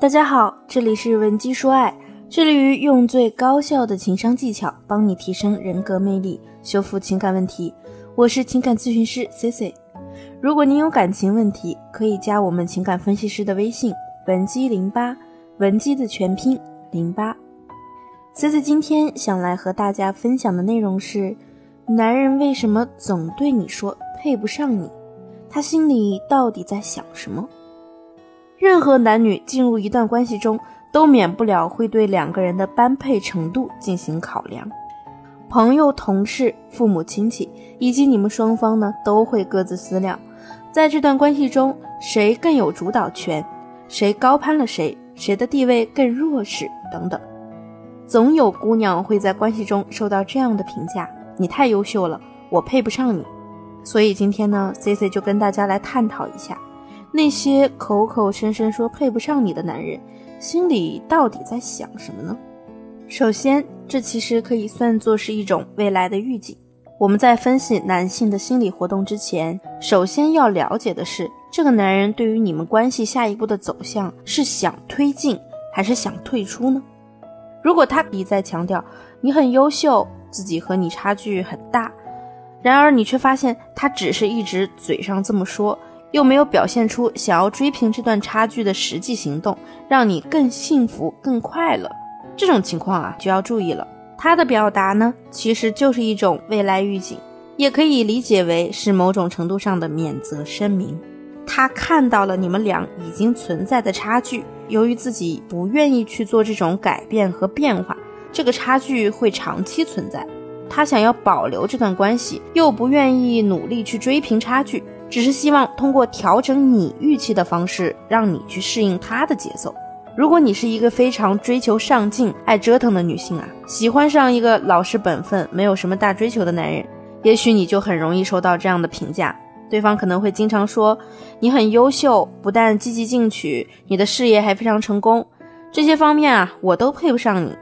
大家好，这里是文姬说爱，致力于用最高效的情商技巧帮你提升人格魅力，修复情感问题。我是情感咨询师 C C。如果您有感情问题，可以加我们情感分析师的微信文姬零八，文姬的全拼零八。C C 今天想来和大家分享的内容是：男人为什么总对你说配不上你？他心里到底在想什么？任何男女进入一段关系中，都免不了会对两个人的般配程度进行考量。朋友、同事、父母亲戚，以及你们双方呢，都会各自思量，在这段关系中，谁更有主导权，谁高攀了谁，谁的地位更弱势等等。总有姑娘会在关系中受到这样的评价：你太优秀了，我配不上你。所以今天呢，C C 就跟大家来探讨一下。那些口口声声说配不上你的男人，心里到底在想什么呢？首先，这其实可以算作是一种未来的预警。我们在分析男性的心理活动之前，首先要了解的是，这个男人对于你们关系下一步的走向是想推进还是想退出呢？如果他一再强调你很优秀，自己和你差距很大，然而你却发现他只是一直嘴上这么说。又没有表现出想要追平这段差距的实际行动，让你更幸福、更快乐。这种情况啊，就要注意了。他的表达呢，其实就是一种未来预警，也可以理解为是某种程度上的免责声明。他看到了你们俩已经存在的差距，由于自己不愿意去做这种改变和变化，这个差距会长期存在。他想要保留这段关系，又不愿意努力去追平差距。只是希望通过调整你预期的方式，让你去适应他的节奏。如果你是一个非常追求上进、爱折腾的女性啊，喜欢上一个老实本分、没有什么大追求的男人，也许你就很容易收到这样的评价。对方可能会经常说你很优秀，不但积极进取，你的事业还非常成功，这些方面啊，我都配不上你。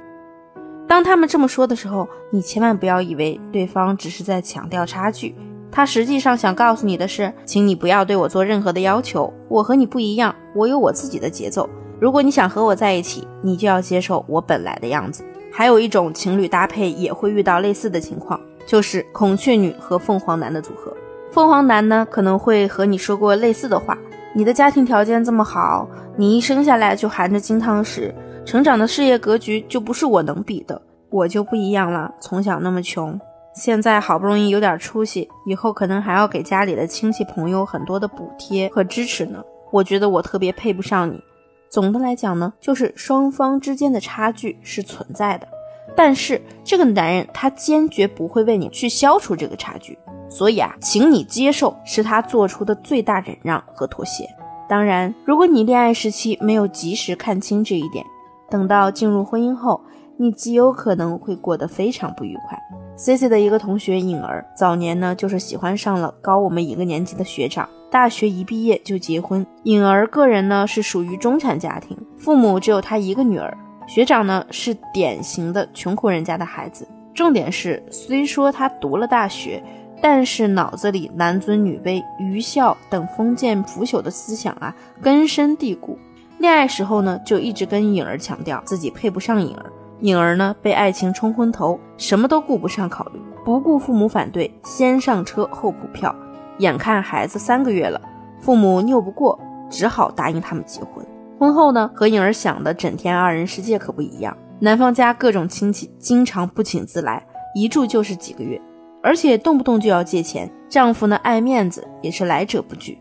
当他们这么说的时候，你千万不要以为对方只是在强调差距。他实际上想告诉你的是，请你不要对我做任何的要求，我和你不一样，我有我自己的节奏。如果你想和我在一起，你就要接受我本来的样子。还有一种情侣搭配也会遇到类似的情况，就是孔雀女和凤凰男的组合。凤凰男呢可能会和你说过类似的话：你的家庭条件这么好，你一生下来就含着金汤匙，成长的事业格局就不是我能比的。我就不一样了，从小那么穷。现在好不容易有点出息，以后可能还要给家里的亲戚朋友很多的补贴和支持呢。我觉得我特别配不上你。总的来讲呢，就是双方之间的差距是存在的，但是这个男人他坚决不会为你去消除这个差距。所以啊，请你接受是他做出的最大忍让和妥协。当然，如果你恋爱时期没有及时看清这一点，等到进入婚姻后，你极有可能会过得非常不愉快。C C 的一个同学颖儿，早年呢就是喜欢上了高我们一个年级的学长，大学一毕业就结婚。颖儿个人呢是属于中产家庭，父母只有她一个女儿。学长呢是典型的穷苦人家的孩子。重点是，虽说他读了大学，但是脑子里男尊女卑、愚孝等封建腐朽的思想啊根深蒂固。恋爱时候呢就一直跟颖儿强调自己配不上颖儿。颖儿呢，被爱情冲昏头，什么都顾不上考虑，不顾父母反对，先上车后补票。眼看孩子三个月了，父母拗不过，只好答应他们结婚。婚后呢，和颖儿想的整天二人世界可不一样。男方家各种亲戚经常不请自来，一住就是几个月，而且动不动就要借钱。丈夫呢，爱面子，也是来者不拒。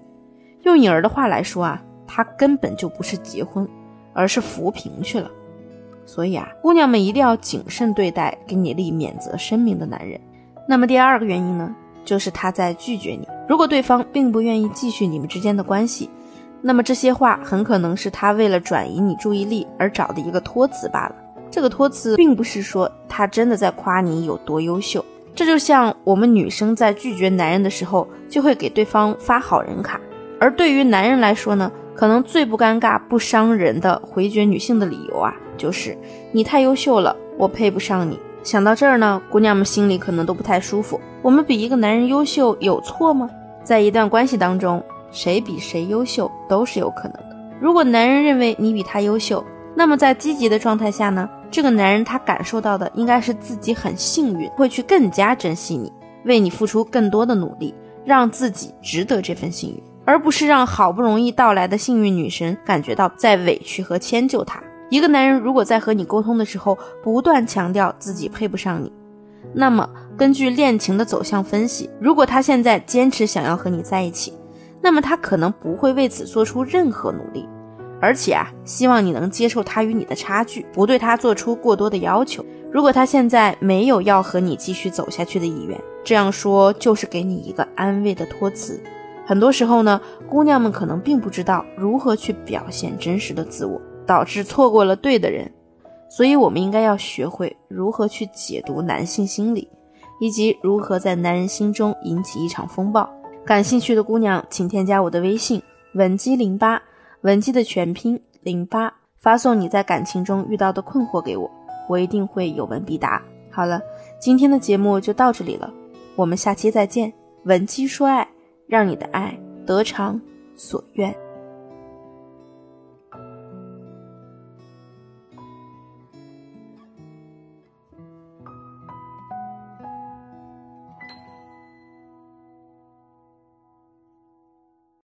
用颖儿的话来说啊，他根本就不是结婚，而是扶贫去了。所以啊，姑娘们一定要谨慎对待给你立免责声明的男人。那么第二个原因呢，就是他在拒绝你。如果对方并不愿意继续你们之间的关系，那么这些话很可能是他为了转移你注意力而找的一个托词罢了。这个托词并不是说他真的在夸你有多优秀。这就像我们女生在拒绝男人的时候，就会给对方发好人卡，而对于男人来说呢？可能最不尴尬、不伤人的回绝女性的理由啊，就是你太优秀了，我配不上你。想到这儿呢，姑娘们心里可能都不太舒服。我们比一个男人优秀有错吗？在一段关系当中，谁比谁优秀都是有可能的。如果男人认为你比他优秀，那么在积极的状态下呢，这个男人他感受到的应该是自己很幸运，会去更加珍惜你，为你付出更多的努力，让自己值得这份幸运，而不是让好不容易到来的幸运女神感觉到在委屈和迁就他。一个男人如果在和你沟通的时候不断强调自己配不上你，那么根据恋情的走向分析，如果他现在坚持想要和你在一起，那么他可能不会为此做出任何努力。而且啊，希望你能接受他与你的差距，不对他做出过多的要求。如果他现在没有要和你继续走下去的意愿，这样说就是给你一个安慰的托词。很多时候呢，姑娘们可能并不知道如何去表现真实的自我，导致错过了对的人。所以，我们应该要学会如何去解读男性心理，以及如何在男人心中引起一场风暴。感兴趣的姑娘，请添加我的微信文姬零八。文姬的全拼零八，发送你在感情中遇到的困惑给我，我一定会有问必答。好了，今天的节目就到这里了，我们下期再见。文姬说爱，让你的爱得偿所愿。